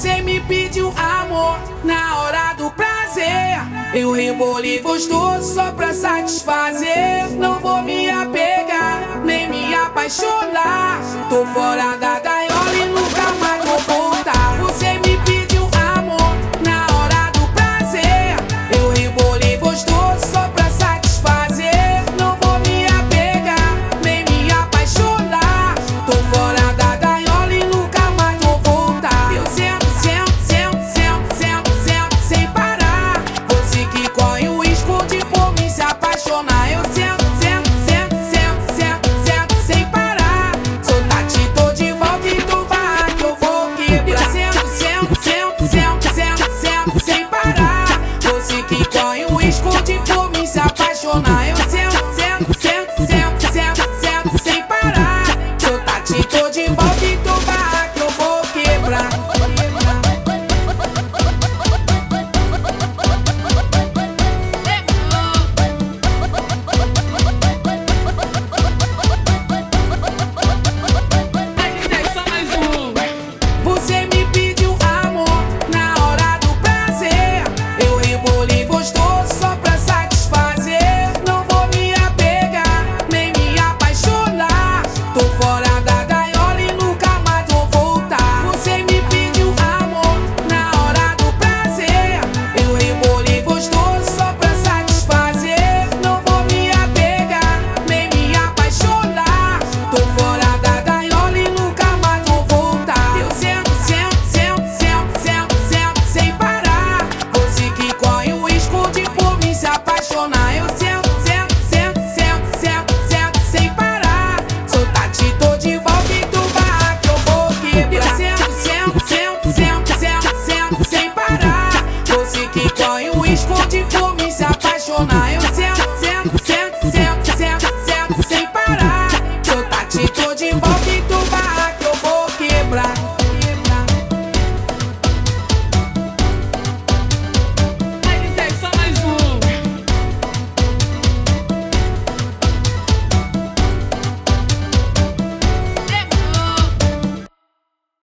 Você me pediu amor na hora do prazer. Eu reboli gostoso só pra satisfazer. Não vou me apegar, nem me apaixonar. Tô fora da Lisa.